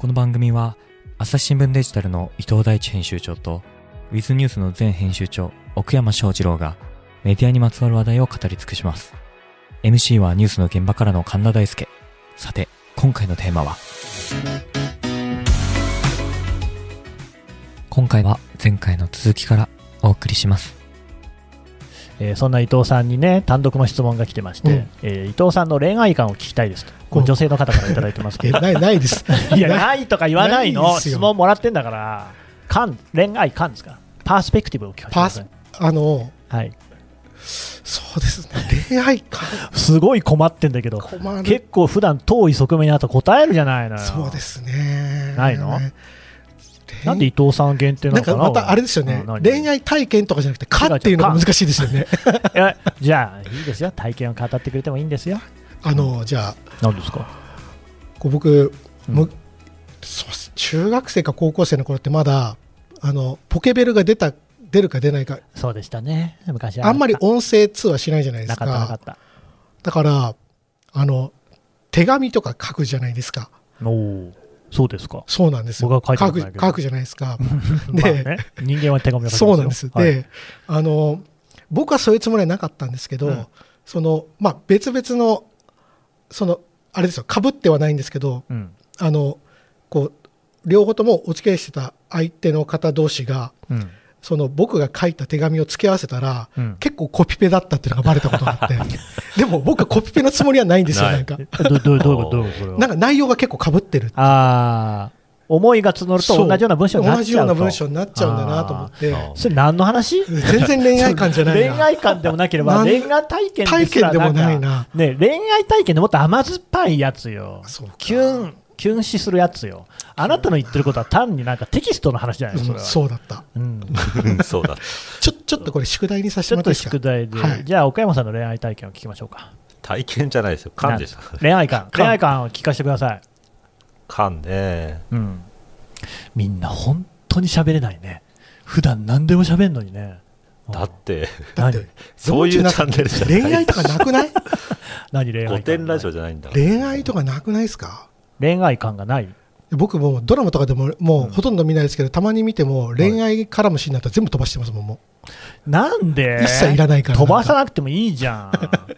この番組は朝日新聞デジタルの伊藤大地編集長とウィズニュースの前編集長奥山翔二郎がメディアにまつわる話題を語り尽くします。MC はニュースの現場からの神田大輔さて今回のテーマは？今回は前回の続きからお送りします。えーそんな伊藤さんにね単独の質問が来てまして、うん。えー伊藤さんの恋愛観を聞きたいですとこれ女性の方からいただいてますから。えないないです。いやない。とか言わないの。質問もらってんだから観恋愛観ですか？パースペクティブを聞かせてくパースださいあのはい、そうですね。恋愛観。すごい困ってんだけど。結構普段遠い側面にあったら答えるじゃないのよ。そうですね。ないの？恋なんで伊藤さん限定なのかな？なんかまたあれですよね。恋愛体験とかじゃなくて、かっていうのが難しいですよね。じゃあいいですよ。体験を語ってくれてもいいんですよ。あのじゃあ。何ですか？こう僕、うん。むそうっす。中学生か高校生の頃ってまだあのポケベルが出た出るか出ないか。そうでしたね。昔は。あんまり音声通話しないじゃないですなかったなかかった。だからあの手紙とか書くじゃないですか。おおそうですか。そうなんですよ。僕は書いた書くことないけど。書くじゃないですか。まあね、人間は手紙を書そうなんです、はい。であの僕はそういうつもりはなかったんですけど、うん。そのまあ、別々のそのあれですよ。かぶってはないんですけどうん。あのこう両方ともお付き合いしてた相手の方同士がうんその僕が書いた手紙を付け合わせたら、うん。結構コピペだったっていうのがバレたことがあって。でも僕はコピペのつもりはないんですよなんか。なんか内容が結構かぶってるああ思いが募ると同じような文章になっちゃうと。同じような文章になっちゃうんだなと思って。それ何の話？全然恋愛感じゃないな。恋愛観でもなければ恋愛体験体験でもないなね恋愛体験でもっと甘酸っぱいやつよ。キュンキュン死するやつよ。あなたの言ってることは単になんかテキストの話じゃないですかうんそれは。そうだった。うん。う んそうだ。ちょちょっとこれ宿題にさせてともらっていいですか？宿題で、はい。じゃあ岡山さんの恋愛体験を聞きましょうか。体験じゃないですよ。勘でした。恋愛観観恋愛観を聞かせてください。勘ね。うん。みんな本当に喋れないね。普段何でも喋んのにね。だって、だって何？そういうチャンネルじゃない。恋愛とかなくない？何恋愛観古典ラジオじゃないんだ。恋愛とかなくないですか？恋愛観がない。僕もうドラマとかでももうほとんど見ないですけど、たまに見ても恋愛絡むシーンだったら全部飛ばしてますもんもなんで？一切いらないから。飛ばさなくてもいいじゃん。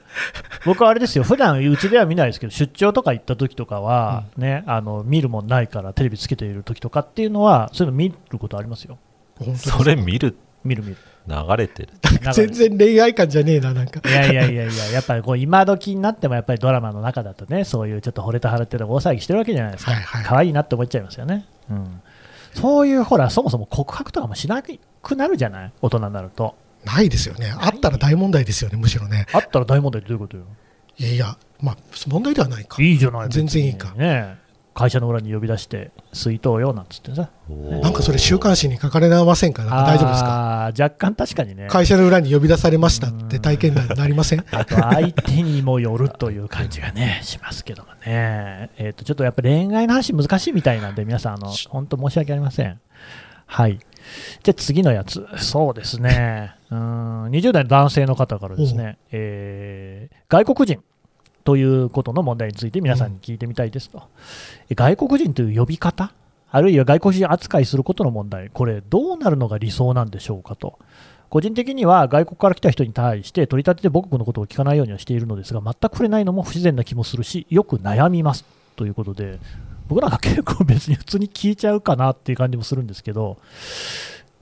僕はあれですよ。普段うちでは見ないですけど出張とか行った時とかは、ねあの見るもんないからテレビつけている時とかっていうのはそういうの見ることありますよ。う本当それ見る、見る見る流れてる。全然恋愛感じゃねえななんか。いやいやいやいや、やっぱりこう今時になってもやっぱりドラマの中だとね、そういうちょっと惚れた腫れてる大騒ぎしてるわけじゃないですか、はいはい可愛いなって思っちゃいますよね、うん、そういうほら、そもそも告白とかもしなくなるじゃない、大人になると。ないですよね。あったら大問題ですよねむしろね。あったら大問題ってどういうことよ、いやいやまあ問題ではないか。いいじゃない、全然いいか。ね、会社の裏に呼び出して、水筒よなんつってさ、なんかそれ週刊誌に書かれませんか？なんか大丈夫ですか？若干確かにね、会社の裏に呼び出されましたって体験談になりません？あと相手にもよるという感じがね、しますけどもね、えー、とちょっとやっぱり恋愛の話、難しいみたいなんで、皆さん、あの本当申し訳ありません。はい。じゃあ次のやつ、そうですね、うーん20代の男性の方からですね、えー外国人ということの問題について皆さんに聞いてみたいですと。え外国人という呼び方？あるいは外国人扱いすることの問題、これ、どうなるのが理想なんでしょうかと。個人的には外国から来た人に対して取り立てて母国のことを聞かないようにはしているのですが全く触れないのも不自然な気もするしよく悩みますということで僕なんか結構別に普通に聞いちゃうかなっていう感じもするんですけど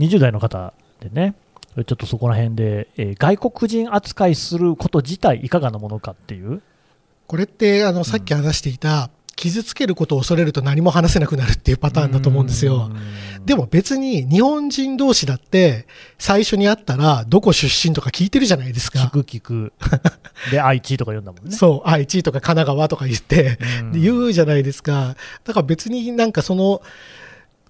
20代の方でねちょっとそこら辺で、えー外国人扱いすること自体いかがなものかっていうこれってあのさっき話していた、傷つけることを恐れると何も話せなくなるっていうパターンだと思うんですよ。でも別に日本人同士だって最初に会ったらどこ出身とか聞いてるじゃないです聞か。く聞くで 愛知とか読んだもんねそう、愛知とか神奈川とか言って、うん言うじゃないですか。だから別になんかその、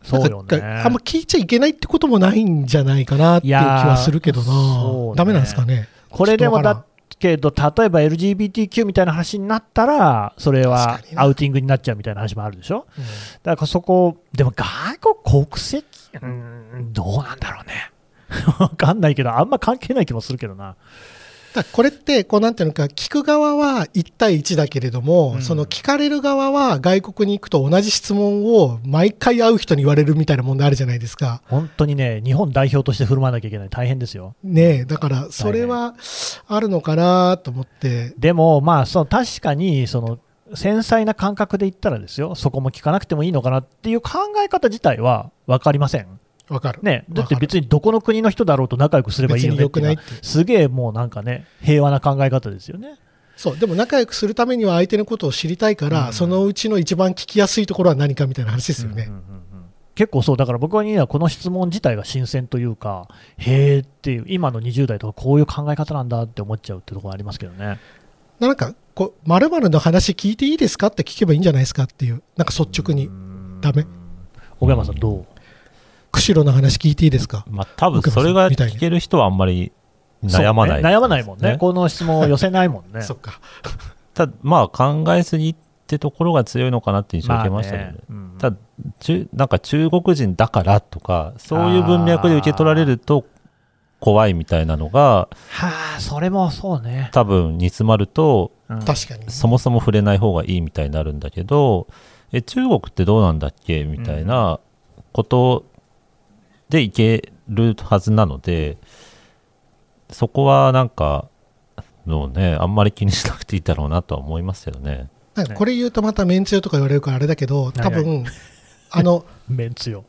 そうよねあんま聞いちゃいけないってこともないんじゃないかなっていう気はするけどいやーそうねな。ダメなんですかね？これでもちょっけど、例えば LGBTQ みたいな話になったら、それはアウティングになっちゃうみたいな話もあるでしょ？うんだからそこ、でも外国国籍、うーん、どうなんだろうね。わかんないけど、あんま関係ない気もするけどな。これって、こうなんていうのか、聞く側は1対1だけれども、うんその聞かれる側は外国に行くと同じ質問を毎回会う人に言われるみたいな問題あるじゃないですか。本当にね、日本代表として振る舞わなきゃいけない、大変ですよ。ねえ、だからそれはあるのかなと思って、でも、まあ、その確かにその繊細な感覚で言ったらですよ、そこも聞かなくてもいいのかなっていう考え方自体は分かりません。わかる。ね、だって別にどこの国の人だろうと仲良くすればいいよねっていすげえもうなんかね、平和な考え方ですよね。そう、でも仲良くするためには相手のことを知りたいから、うん。そのうちの一番聞きやすいところは何かみたいな話ですよね。うんうんうんうん。結構そう、だから僕ははこの質問自体が新鮮というか、へーっていう、今の20代とかこういう考え方なんだって思っちゃうってところありますけどね。なんか、こう、〇〇の話聞いていいですかって聞けばいいんじゃないですかっていう、なんか率直に、ダメ。小山さんどう？釧路の話聞いていいですか？まあ多分それが聞ける人はあんまり悩まない、ね悩まないもんね。この質問を寄せないもんね。そっか。ただまあ考えすぎってところが強いのかなって印象を受けましたけどね。まあねうんただ中なんか中国人だからとかそういう文脈で受け取られると怖いみたいなのがはあ、それもそうね。多分煮詰まるとうん確かに。そもそも触れない方がいいみたいになるんだけどえ中国ってどうなんだっけみたいなことでいけるはずなのでそこはなんかのねあんまり気にしなくていいだろうなとは思いますけどね。なんかこれ言うとまたメンツよとか言われるからあれだけど、多はい分、あの、メンツよ。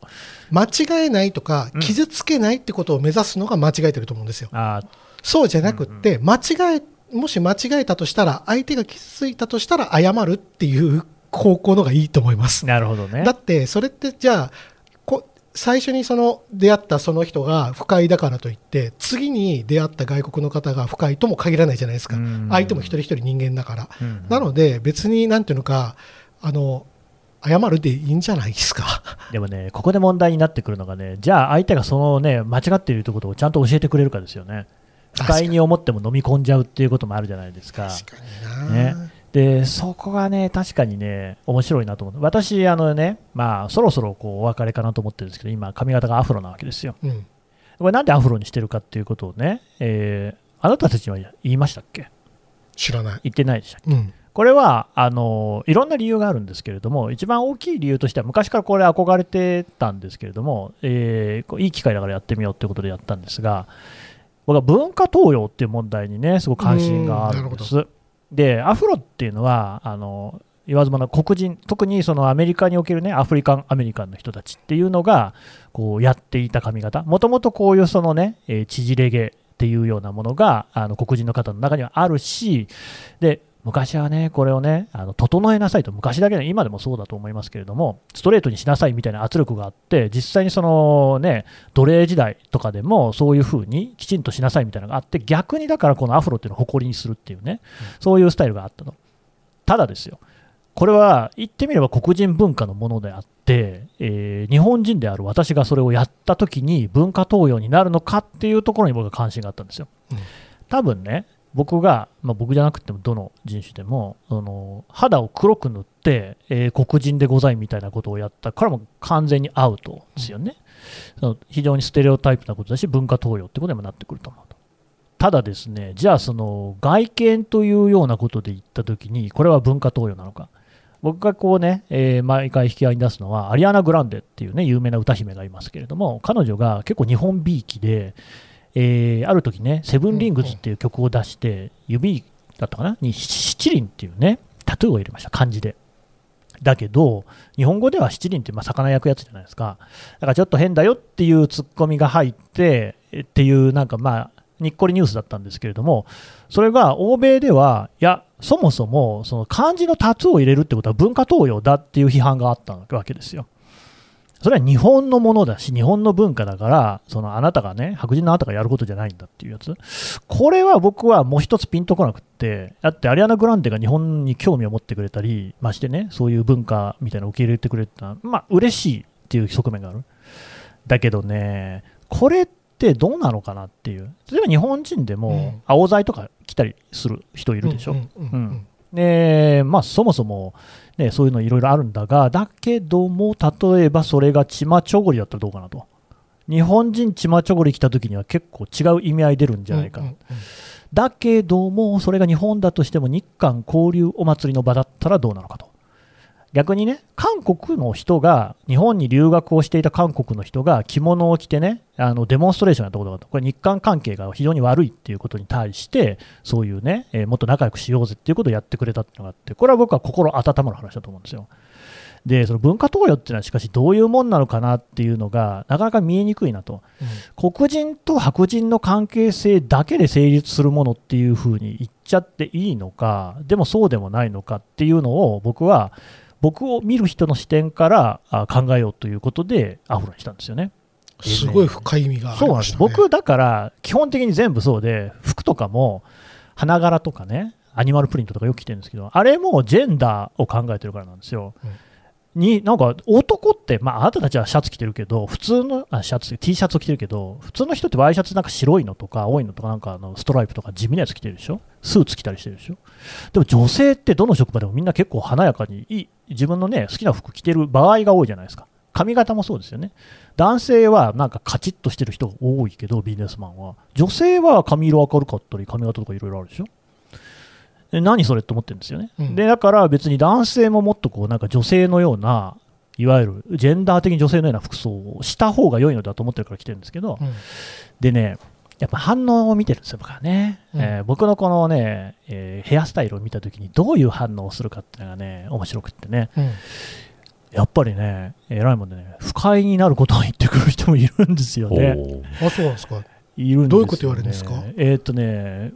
間違えないとかうん、傷つけないってことを目指すのが間違えてると思うんですよ。あそうじゃなくって、間違え、もし間違えたとしたら、相手が傷ついたとしたら謝るっていう方向のがいいと思います。なるほどね。だって、それってじゃあ、こ最初にその出会ったその人が不快だからといって、次に出会った外国の方が不快とも限らないじゃないですかうん。相手も一人一人人間だから。うんなので、別になんていうのか、あの、謝るでいいんじゃないですか。でもね、ここで問題になってくるのがね、じゃあ相手がそのね、間違っているということをちゃんと教えてくれるかですよね。不快に思っても飲み込んじゃうっていうこともあるじゃないですか。確かねで、そこがね、確かにね、面白いなと思う。私、あのね、まあ、そろそろこうお別れかなと思ってるんですけど、今、髪型がアフロなわけですよ。うん。これなんでアフロにしてるかっていうことをね、えーあなたたちには言いましたっけ？知らない。言ってないでしたっけ？うん。これはあのいろんな理由があるんですけれども、一番大きい理由としては、昔からこれ、憧れてたんですけれども、えーいい機会だからやってみようということでやったんですが、僕は文化東洋っていう問題にね、すごく関心があるんでうんす。で、アフロっていうのは、あの言わずもの黒人、特にそのアメリカにおけるね、アフリカンアメリカンの人たちっていうのが、こうやっていた髪型、もともとこういうそのね、えー縮れ毛っていうようなものが、あの黒人の方の中にはあるし、で昔はね、これをね、あの整えなさいと、昔だけで、今でもそうだと思いますけれども、ストレートにしなさいみたいな圧力があって、実際にそのね、奴隷時代とかでも、そういうふうにきちんとしなさいみたいなのがあって、逆にだからこのアフロっていうのを誇りにするっていうね、そういうスタイルがあったの。ただですよ、これは言ってみれば黒人文化のものであって、えー日本人である私がそれをやったときに文化東洋になるのかっていうところに僕は関心があったんですよ。うん多分ね、僕が、まあ、僕じゃなくてもどの人種でも、その肌を黒く塗って、えー黒人でございみたいなことをやったからもう完全にアウトですよね、その非常にステレオタイプなことだし、文化東洋ってことにもなってくると思うと。ただですね、じゃあその外見というようなことで言ったときに、これは文化東洋なのか。僕がこうね、えー毎回引き合いに出すのは、アリアナ・グランデっていうね、有名な歌姫がいますけれども、彼女が結構日本びいきで、えーある時ね、セブンリングズっていう曲を出して、指だったかな？に七輪っていうね、タトゥーを入れました、漢字で。だけど、日本語では七輪ってまあ魚焼くやつじゃないですか。だからちょっと変だよっていうツッコミが入って、えっていうなんかまあ、にっこりニュースだったんですけれども、それが欧米では、いや、そもそもその漢字のタトゥーを入れるってことは文化東洋だっていう批判があったわけですよ。それは日本のものだし、日本の文化だから、そのあなたがね、白人のあなたがやることじゃないんだっていうやつ。これは僕はもう一つピンとこなくって、だってアリアナ・グランデが日本に興味を持ってくれたり、ましてね、そういう文化みたいなのを受け入れてくれたまあ嬉しいっていう側面がある。だけどね、これってどうなのかなっていう。例えば日本人でうんも、青材とか来たりする人いるでしょ？うんうんうんうんで、まあ、そもそも、ね、そういうのいろいろあるんだが、だけども、例えばそれがチマチョゴリだったらどうかなと。日本人チマチョゴリ来た時には結構違う意味合い出るんじゃないかな。うんうんだけども、それが日本だとしても日韓交流お祭りの場だったらどうなのかと。逆にね、韓国の人が、日本に留学をしていた韓国の人が着物を着てね、あのデモンストレーションやったことがあった、これ、日韓関係が非常に悪いっていうことに対して、そういうね、えー、もっと仲良くしようぜっていうことをやってくれたっていうのがあって、これは僕は心温まる話だと思うんですよ。でその文化投与っていうのはしかしどういうもんなのかなっていうのがなかなか見えにくいなと、うん、黒人と白人の関係性だけで成立するものっていうふうに言っちゃっていいのかでもそうでもないのかっていうのを僕は僕を見る人の視点から考えようということでアフロにしたんですよね。すごい深い意味がありました、ね、僕だから基本的に全部そうで服とかも花柄とかねアニマルプリントとかよく着てるんですけどあれもジェンダーを考えてるからなんですよ。うんになんか男って、まあ、あなたたちはシャツ着てるけど、普通のあシャツ、T シャツ着てるけど、普通の人ってワイシャツなんか白いのとか青いのとか、なんかあのストライプとか地味なやつ着てるでしょ、スーツ着たりしてるでしょ、でも女性ってどの職場でもみんな結構華やかにいい、自分のね好きな服着てる場合が多いじゃないですか、髪型もそうですよね、男性はなんかカチッとしてる人が多いけど、ビジネスマンは、女性は髪色明るかったり、髪型とかいろいろあるでしょ？何それって思ってるんですよね、うん、でだから別に男性ももっとこうなんか女性のようないわゆるジェンダー的に女性のような服装をした方が良いのだと思ってるから来てるんですけど、うん、でね、やっぱ反応を見てるんですよ、僕はね。うん、えー、僕のこのね、えー、ヘアスタイルを見たときにどういう反応をするかっていうのがね、面白くってね。うん、やっぱりね、えらいもんでね、不快になることを言ってくる人もいるんですよね。あ、そうなんですか。いるんですよ、ね、どういうこと言われるんですか？えー、っとね、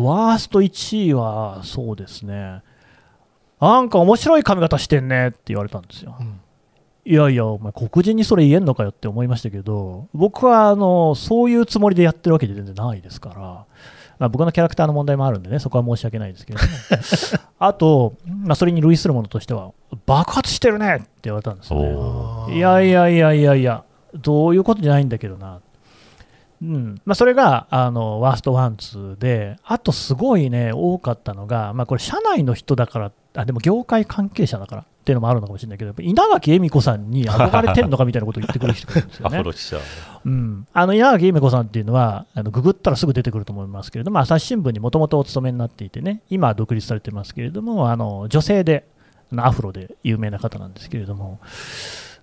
ワースト1位はそうですね、なんか面白い髪型してんねって言われたんですよ。うん、いやいや、お前、黒人にそれ言えんのかよって思いましたけど、僕はあのそういうつもりでやってるわけで全然ないですから、まあ、僕のキャラクターの問題もあるんでね、そこは申し訳ないですけども、あと、まあ、それに類するものとしては、爆発してるねって言われたんですよね。いやいやいやいやいや、どういうことじゃないんだけどな。うんまあ、それがあのワーストワンツーで、あとすごいね、多かったのが、まあ、これ、社内の人だからあでも業界関係者だからっていうのもあるのかもしれないけど、稲垣恵美子さんに憧れてんのかみたいなことを言ってくる人がいるんですよね。うん、あの稲垣恵美子さんっていうのは、あのググったらすぐ出てくると思いますけれども、朝日新聞にもともとお勤めになっていてね、今は独立されてますけれども、あの女性で、アフロで有名な方なんですけれども、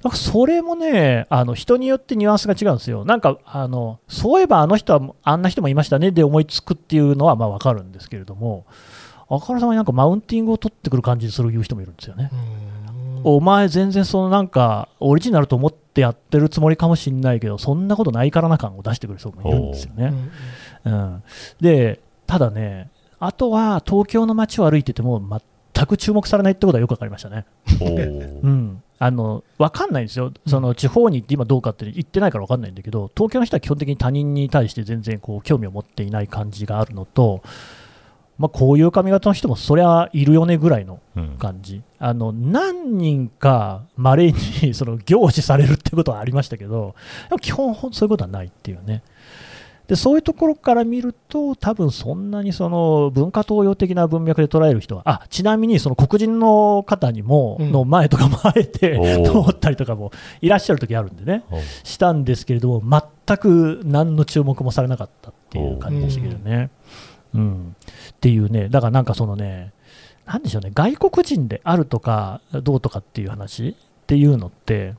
なんかそれもね、あの人によってニュアンスが違うんですよ。なんかあの、そういえばあの人はあんな人もいましたねで思いつくっていうのはまあ分かるんですけれども、あからさまになんかマウンティングを取ってくる感じする言う人もいるんですよね。お前全然そのなんかオリジナルと思ってやってるつもりかもしれないけどそんなことないからな感を出してくる人もいるんですよね。うん、でただねあとは東京の街を歩いてても全く注目されないってことはよく分かりましたね。うん、あの分かんないんですよ、その地方に行って今どうかって言ってないから分かんないんだけど、東京の人は基本的に他人に対して全然こう興味を持っていない感じがあるのと、まあ、こういう髪型の人もそりゃいるよねぐらいの感じ、うん、あの何人かまれにその凝視されるってことはありましたけど、基本、そういうことはないっていうね。でそういうところから見ると、多分そんなにその文化東洋的な文脈で捉える人は、あちなみにその黒人の方にも、の前とかもあえて通ったりとかもいらっしゃる時あるんでね、したんですけれども、全く何の注目もされなかったっていう感じでしたけどね。うん、っていうね、だからなんかそのね、なんでしょうね、外国人であるとかどうとかっていう話っていうのって、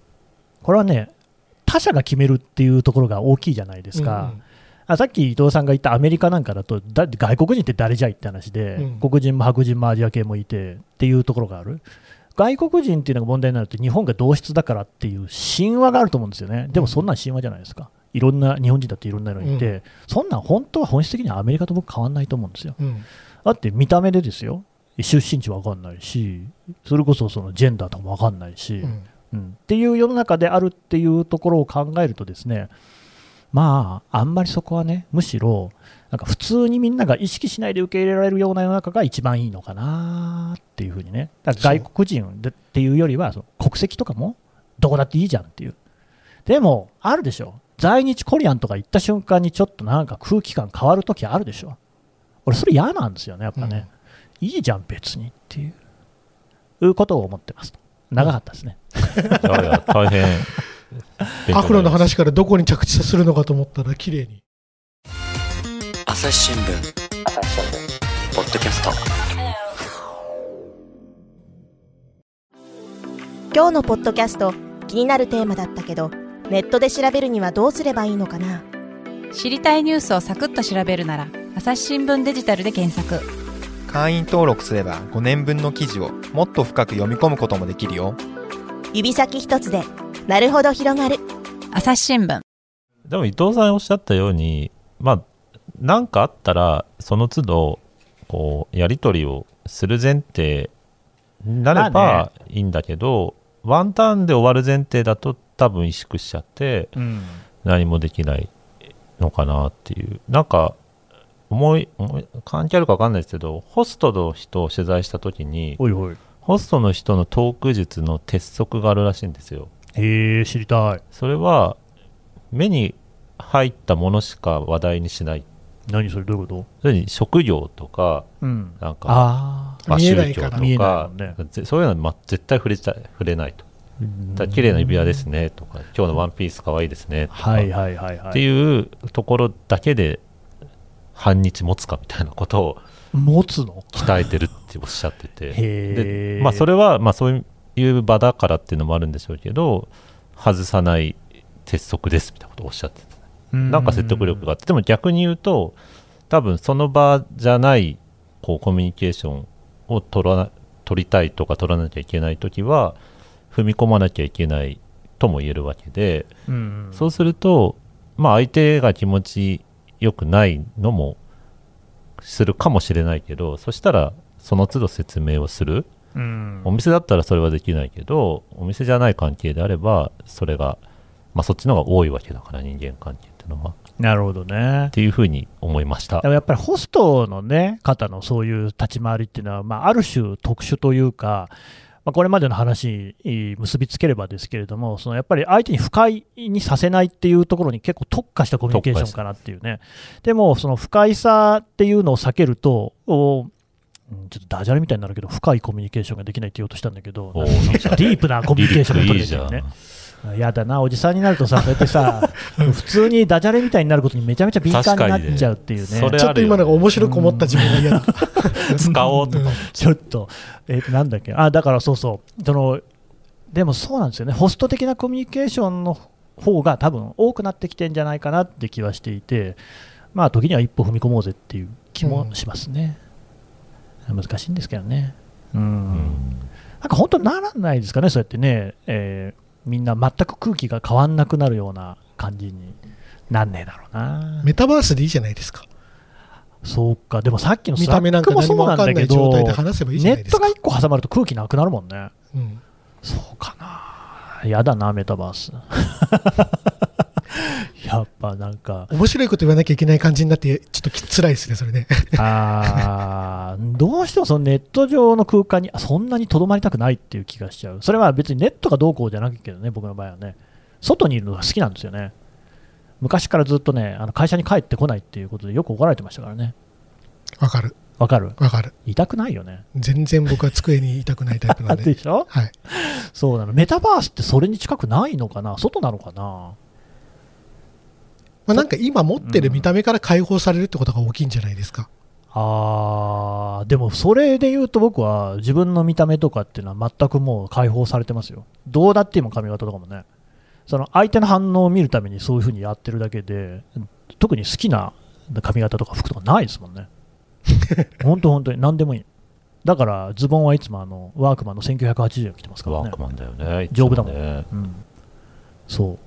これはね、他者が決めるっていうところが大きいじゃないですか。うんあさっき伊藤さんが言ったアメリカなんかだとだ外国人って誰じゃいって話で、うん、黒人も白人もアジア系もいてっていうところがある。外国人っていうのが問題になると日本が同質だからっていう神話があると思うんですよね。でもそんな神話じゃないですか、いろんな日本人だっていろんなのいて、うん、そんなん本当は本質的にはアメリカと僕変わんないと思うんですよ。うん、だって見た目でですよ、出身地わかんないし、それこそそのジェンダーとかもわかんないし、うん、うん、っていう世の中であるっていうところを考えるとですね、まあ、あんまりそこはね、むしろ、なんか普通にみんなが意識しないで受け入れられるような世の中が一番いいのかなっていうふうにね、だから外国人っていうよりは、その国籍とかもどこだっていいじゃんっていう。でも、あるでしょ。在日コリアンとか行った瞬間にちょっとなんか空気感変わるときあるでしょ。俺、それ嫌なんですよね、やっぱね。うん、いいじゃん、別にっていう、いうことを思ってます。長かったですね。い やいや、大変。アフロの話からどこに着地するのかと思ったら、綺麗に。朝朝日新聞。ポッドキャスト。今日のポッドキャスト気になるテーマだったけどネットで調べるにはどうすればいいのかな。知りたいニュースをサクッと調べるなら朝日新聞デジタルで検索。会員登録すれば5年分の記事をもっと深く読み込むこともできるよ。指先一つでなるほど広がる。朝日新聞。でも伊藤さんおっしゃったようにまあ何かあったらその都度こうやり取りをする前提になれまあばいいんだけど、ワンターンで終わる前提だと多分萎縮しちゃってうん。何もできないのかなっていう。なんか思い思い関係あるか分かんないですけどホストの人を取材した時においおい。ホストの人のトーク術の鉄則があるらしいんですよへえ知りたい。それは目に入ったものしか話題にしない。何それどういうこそれに職業とかとうん。なんかあ宗教といかね。ぜそういうのはま絶対触れちゃ触れないと。だ綺麗な指輪ですねとか今日のワンピースかわいいですねとか、はいはいはいはい。っていうところだけで半日持つかみたいなことを持つの？鍛えてるっておっしゃってて。で、まあ、それはまあそういう場だからっていうのもあるんでしょうけど外さない鉄則ですみたいなことをおっしゃっててなんか説得力があって。でも逆に言うと多分その場じゃないこうコミュニケーションを取らな取りたいとか取らなきゃいけない時は踏み込まなきゃいけないとも言えるわけで、うんそうすると、まあ、相手が気持ちよくないのもするかもしれないけどそしたらその都度説明をするうん。お店だったらそれはできないけどお店じゃない関係であればそれが、まあ、そっちの方が多いわけだから人間関係っていうのは。なるほどね。っていうふうに思いました。でもやっぱりホストの、ね、方のそういう立ち回りっていうのは、まあ、ある種特殊というか、まあ、これまでの話に結びつければですけれども、そのやっぱり相手に不快にさせないっていうところに結構特化したコミュニケーションかなっていうね、でもその不快さっていうのを避けると、おうんちょっとダジャレみたいになるけど、深いコミュニケーションができないって言おうとしたんだけど、ディープなコミュニケーションが取れていういいねじ。やだな、おじさんになるとさ、そうやってさ、普通にダジャレみたいになることにめちゃめちゃ敏感になっちゃうっていうね。ねちょっと今のが面白く思った自分が嫌だ。使 おうとかちょっと、えーとなんだっけ、あだからそうそう、そのでもそうなんですよね、ホスト的なコミュニケーションの方が多分多くなってきてんじゃないかなって気はしていて、まあ、時には一歩踏み込もうぜっていう気もしますね。難しいんですけどね。うんうんなんか本当ならないですかね、そうやってね、えーみんな全く空気が変わんなくなるような感じになんねえだろうな。メタバースでいいじゃないですか。そうか、でもさっきの見た目なんかスラックもそうなんだけどネットが1個挟まると空気なくなるもんね。うんそうかな。やだな、メタバース。やっぱなんか、面白いこと言わなきゃいけない感じになって、ちょっとき辛いですね、それね。あーどうしてもそのネット上の空間にあそんなにとどまりたくないっていう気がしちゃう。それは別にネットがどうこうじゃなくけどね、僕の場合はね。外にいるのが好きなんですよね。昔からずっとね、あの会社に帰ってこないっていうことでよく怒られてましたからね。わかる、わかる？わかる。痛くないよね。全然僕は机にいたくないタイプなんで。でしょ？はい。そうなの。メタバースってそれに近くないのかな？外なのかな？まあ、なんか今持ってる見た目から解放されるってことが大きいんじゃないですか。あーでもそれで言うと僕は自分の見た目とかっていうのは全くもう解放されてますよ。どうだって今髪型とかもね。その相手の反応を見るためにそういうふうにやってるだけで、特に好きな髪型とか服とかないですもんね。本当本当に何でもいい。だからズボンはいつもあのワークマンの1980円着てますからねワーク。マンだよね丈夫だもんねうん、そう。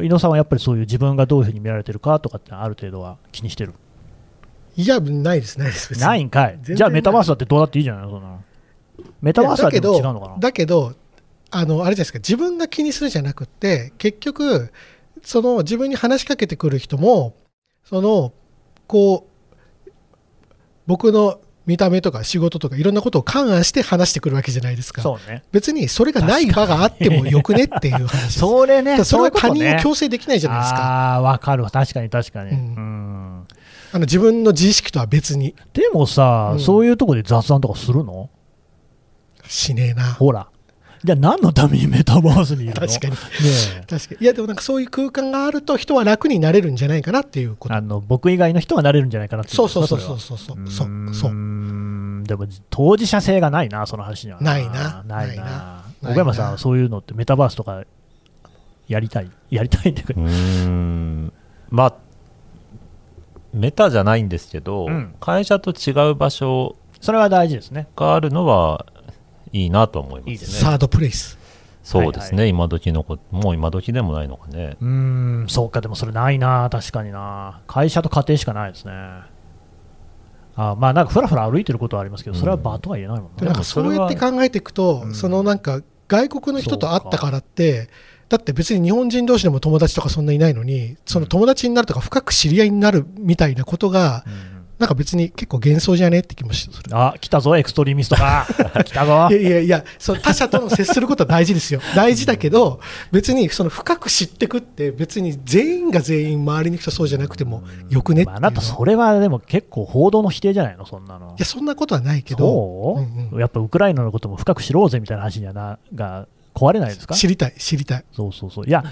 伊野さんはやっぱりそういう自分がどういうふうに見られてるかとかってある程度は気にしてる？いや、ないです、ないです。ないんかい？じゃあメタバースだってどうだっていいじゃないのそんなのメタバースはでも違うのかなだけど、あの、あれじゃないですか、自分が気にするじゃなくって、結局、その自分に話しかけてくる人も、その、こう、僕の見た目とか仕事とかいろんなことを勘案して話してくるわけじゃないですか。そうね。別にそれがない場があってもよくねっていう話。それね、それは他人を強制できないじゃないですか。ああー、わかるわ。確かに確かに。ううんん。あの自分の自意識とは別にでもさ、うんそういうとこで雑談とかするの？しねえな。ほら。じゃあ何のためにメタバースにいるの？確かに。ねえ。確かに。いやでもなんかそういう空間があると人は楽になれるんじゃないかなっていうこと。あの僕以外の人はなれるんじゃないかなっていそうそうそうそうそう。そううそう。ーん。そうでも当事者性がないなその話には。ないな。ないな。ないな。岡山さんはそういうのってメタバースとかやりたい？やりたいんだけど。うーん。まあメタじゃないんですけど、うん。会社と違う場所それは大事ですね。があるのはいいなと思いますね。いいですサードプレイス。そうですね、はい今時の子もう今時でもないのかね。うーんそうかでもそれないな。確かにな。会社と家庭しかないですね。あまあなんかふらふら歩いてることはありますけどそれは場とは言えないもんね。でなんかそうやって考えていくと、うん。そのなんか外国の人と会ったからってだって別に日本人同士でも友達とかそんないないのにその友達になるとか深く知り合いになるみたいなことがうんなんか別に結構幻想じゃね？って気もする。あ来たぞエクストリミストが。来たぞ。いやいやいや、そう他者との接することは大事ですよ。大事だけど、別にその深く知ってくって、別に全員が全員周りの人そうじゃなくてもよくねああなたそれはでも結構報道の否定じゃないのそんなの。いや、そんなことはないけど、そう、うんうん。やっぱウクライナのことも深く知ろうぜみたいな話にはなが壊れないですか？知りたい、知りたい。そうそうそう。いや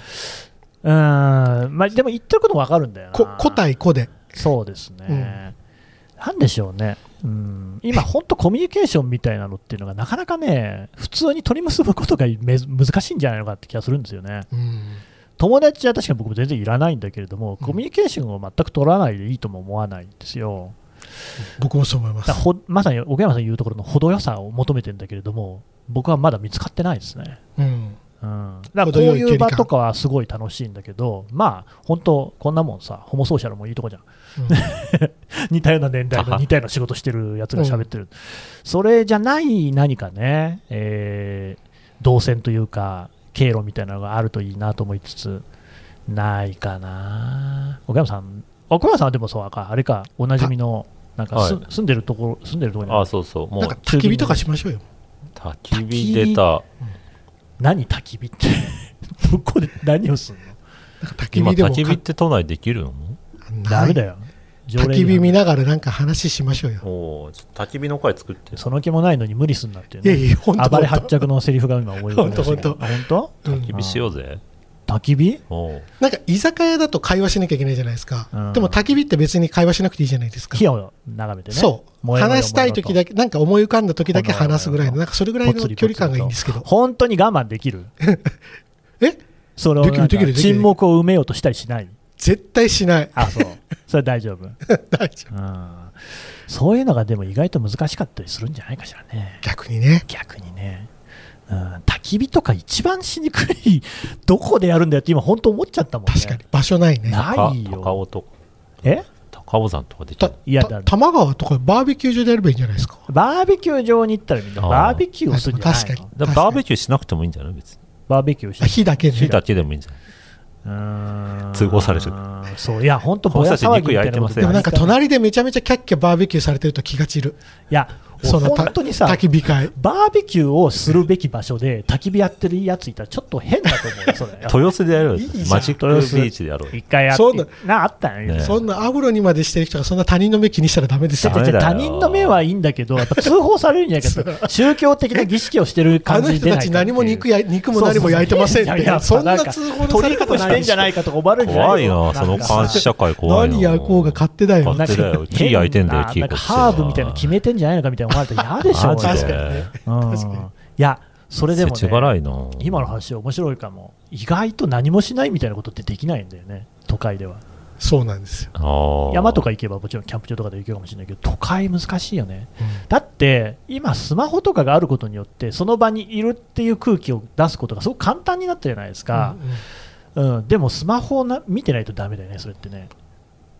うーんまあでも言ってることも分かるんだよな。こ個対個で。そうですね、なんでしょうね、うん、今、本当、コミュニケーションみたいなのっていうのが、なかなかね、普通に取り結ぶことがめ難しいんじゃないのかって気がするんですよね。うん友達は確かに僕も全然いらないんだけれども、コミュニケーションを全く取らないでいいとも思わないんですよ。僕もそう思いますまさに奥山さん言うところの程よさを求めてるんだけれども、僕はまだ見つかってないですね。うんうん、だからこういいう場とかはすごい楽しいんだけど、まあ、本当、こんなもんさ、ホモソーシャルもいいとこじゃん。似たような年代の似たような仕事してるやつが喋ってる、それじゃない何かね、えー動線というか、経路みたいなのがあるといいなと思いつつ、ないかな、岡山さん、岡山さんはでもそうか、あれか、おなじみの、なんかす、はい。住んでるところ、住んでるところに。ああそうそう。もうなんか焚き火とかしましょうよ。焚き火出た。何、焚き火って、どこで何をするの？なんか焚き今火焚き火って都内できるの？ダメだよ。焚き火見ながらなんか話しましょうよ。お焚き火の会作ってその気もないのに無理すんなっていういやね。いや本当暴れ発着のセリフが今思い浮かびました本当。うん。焚き火しようぜ。焚き火？おおなんか居酒屋だと会話しなきゃいけないじゃないですか。うん。でも焚き火って別に会話しなくていいじゃないですか。火を眺めてね。そう。話したい時だけ、なんか思い浮かんだ時だけ話すぐらいの、なんかそれぐらいの距離感がいいんですけど。本当に我慢できる。え？そのできるなんかできるできる。沈黙を埋めようとしたりしない？絶対しない。あ、そう。それ大丈夫。大丈夫うんそういうのがでも意外と難しかったりするんじゃないかしらね。逆にね。逆にね。うん、焚き火とか一番しにくい、どこでやるんだよって今、本当思っちゃったもんね。確かに。場所ないね。ないよ。高尾とえ？高尾山とかできたるいやだた多摩川とかバーベキュー場でやればいいんじゃないですか？バーベキュー場に行ったらみんなバーベキューをするんじゃないの？確かにバーベキューしなくてもいいんじゃない？別にバーベキューしてあ火だけで。火だけでもいいんじゃない？通報されるそういや本当ぼや騒ぎみたいなこと肉焼いてませんでもなんか隣でめちゃめちゃキャッキャバーベキューされてると気が散る。いやそのた本当にさ焚き火会。バーベキューをするべき場所で焚き火やってるやついたらちょっと変だと思うよそれ。豊洲でやろうよ。マジックビーチでやろうよ。一回やっそうだ。てなあったよねねそんなアフロにまでしてる人がそんな他人の目気にしたらダメですよ。他人の目はいいんだけど、やっぱ通報されるんじゃないかと、宗教的な儀式をしてるあの感じで人たち何も肉や肉も何も焼いてませんって。そうそうそうそんな通報のさ取りれ方ない込してんじゃないかとか思われるんじゃな怖いいのなその監視社会怖いな。何焼こうが勝手だよ。勝手だよ。木焼いてんだよ木ハーブみたいなの決めてんじゃないのかみたいな思われたら嫌でしょ確かでにねうん。いやそれでもね今の話面白いかも。意外と何もしないみたいなことってできないんだよね。都会では。そうなんですよ。山とか行けばもちろんキャンプ場とかで行けるかもしれないけど都会難しいよね。だって今スマホとかがあることによってその場にいるっていう空気を出すことがすごく簡単になったじゃないですか、うん。でもスマホをな見てないとダメだよねそれってね。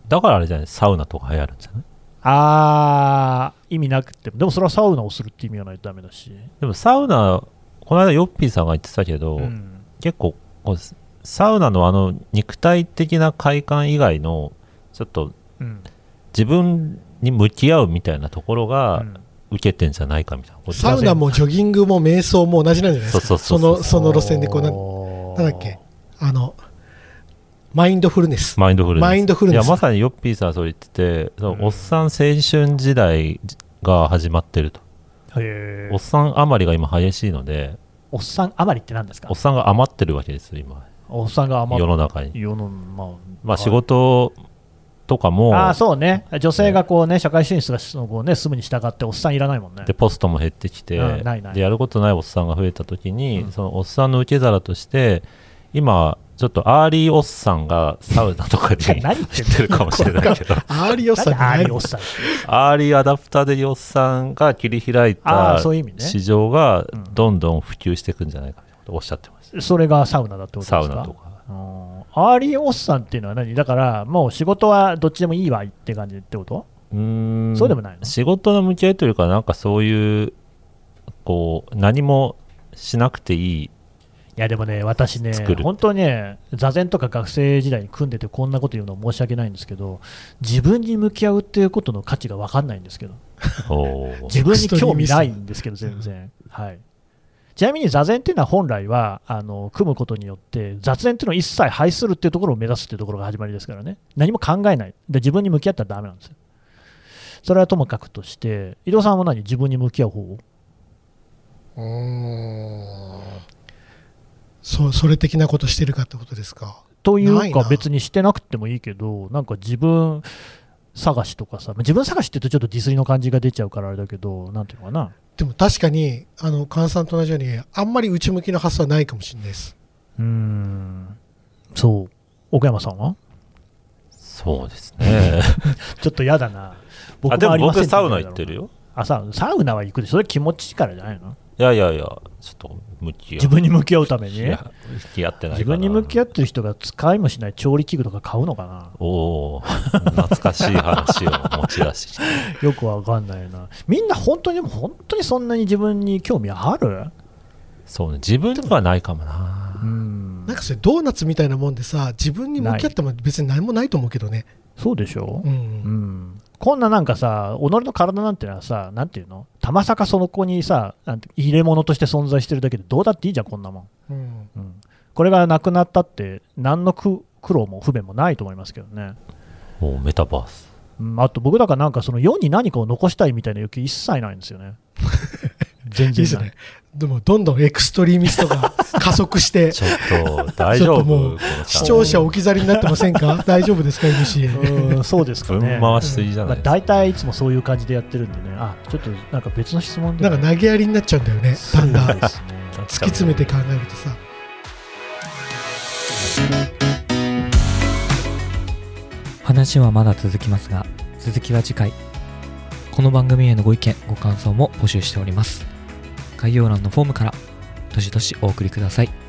だからあれじゃない？サウナとか流行るんじゃない？あー意味なくても。でもそれはサウナをするって意味がないとダメだし、でもサウナこの間ヨッピーさんが言ってたけど、うん。結構こうサウナのあの肉体的な快感以外のちょっとうん。自分に向き合うみたいなところうがん。受けてんじゃないかみたいな。ことサウナもジョギングも瞑想も同じなんじゃないですか？その、その路線でこうなんだっけ、あの、マインドフルネス。マインドフルネス。マインドフルネス。いやまさにヨッピーさんはそう言っててそのうん。おっさん青春時代が始まってると、へー。おっさん余りが今激しいのでおっさん余りって何ですか？おっさんが余ってるわけですよ今。おっさんが余世るの中に。世のまあ、まあ仕事とかも、ああそうね。女性がこうね社会進出がそのこうね住むに従っておっさんいらないもんね。でポストも減ってきて、うんないない。でやることないおっさんが増えた時に、うん。そのおっさんの受け皿として今ちょっとアーリーおっさんがサウナとかに行 何言ってんってるかもしれないけど。アーリーおっさん何って何あーおっさんアーリーアダプターでおっさんが切り開いた市場がうん。どんどん普及していくんじゃないかとおっしゃってました、それがサウナだってことですか？サウナとか。うんアーリーおっさんっていうのは何？だからもう仕事はどっちでもいいわいって感じってこと？うーん。そうでもないの？仕事の向き合いというかなんかそういうこう何もしなくていいいやでもね、私ね本当ね、座禅とか学生時代に組んでて、こんなこと言うの申し訳ないんですけど、自分に向き合うっていうことの価値が分かんないんですけど、自分に興味ないんですけど、全然。はい、ちなみに座禅っていうのは本来はあの組むことによって、雑念っていうのを一切排するっていうところを目指すっていうところが始まりですからね、何も考えない、で自分に向き合ったらダメなんですよ。それはともかくとして、伊藤さんは何、自分に向き合う方うーんそうそれ的なことしてるかってことですか？というか、別にしてなくてもいいけど、なんか自分探しとかさ、まあ自分探しって言うとちょっとディスりの感じが出ちゃうからあれだけど、なんていうのかな、でも確かにあの菅さんと同じようにあんまり内向きな発想はないかもしれないです。うーん、そう、奥山さんは？そうですね。ちょっと嫌だな、僕あでもありません僕サウナ行ってるよ。あサウサウナは行くでしょ、それ気持ちいいからじゃないの？いやいやいやちょっと向き合自分に向き合うために？いや向き合ってない自分に向き合っってる人が使いもしない調理器具とか買うのかな？おお懐かしい話を持ち出して よくわかんないな。みんな本当に、でも本当にそんなに自分に興味ある？そうね自分ではないかもな。うん。なんかそれドーナツみたいなもんでさ自分に向き合っても別に何もないと思うけどね。そうでしょ？う、うんん、こんななんかさ、己の体なんてのはさ、なんていうの、たまさかその子にさ、なんて入れ物として存在してるだけで、どうだっていいじゃん、こんなもん。うんうん、これがなくなったって、何の苦苦労も不便もないと思いますけどね。おーメタバースうん、あと僕だからなんかその世に何かを残したいみたいな欲求一切ないんですよね。全然ですね。でもどんどんエクストリーミストが加速して ちょっと大丈夫ちょっともうこの視聴者置き去りになってませんか？大丈夫ですか？MC うん、そうですかね。分回しすぎじゃまあ、ないですか。大体いつもそういう感じでやってるんでね、あちょっとなんか別の質問で。なんか投げやりになっちゃうんだよねだんだん突き詰めて考えるとさ。話はまだ続きますが、続きは次回。この番組へのご意見、ご感想も募集しております。概要欄のフォームから、どしどしお送りください。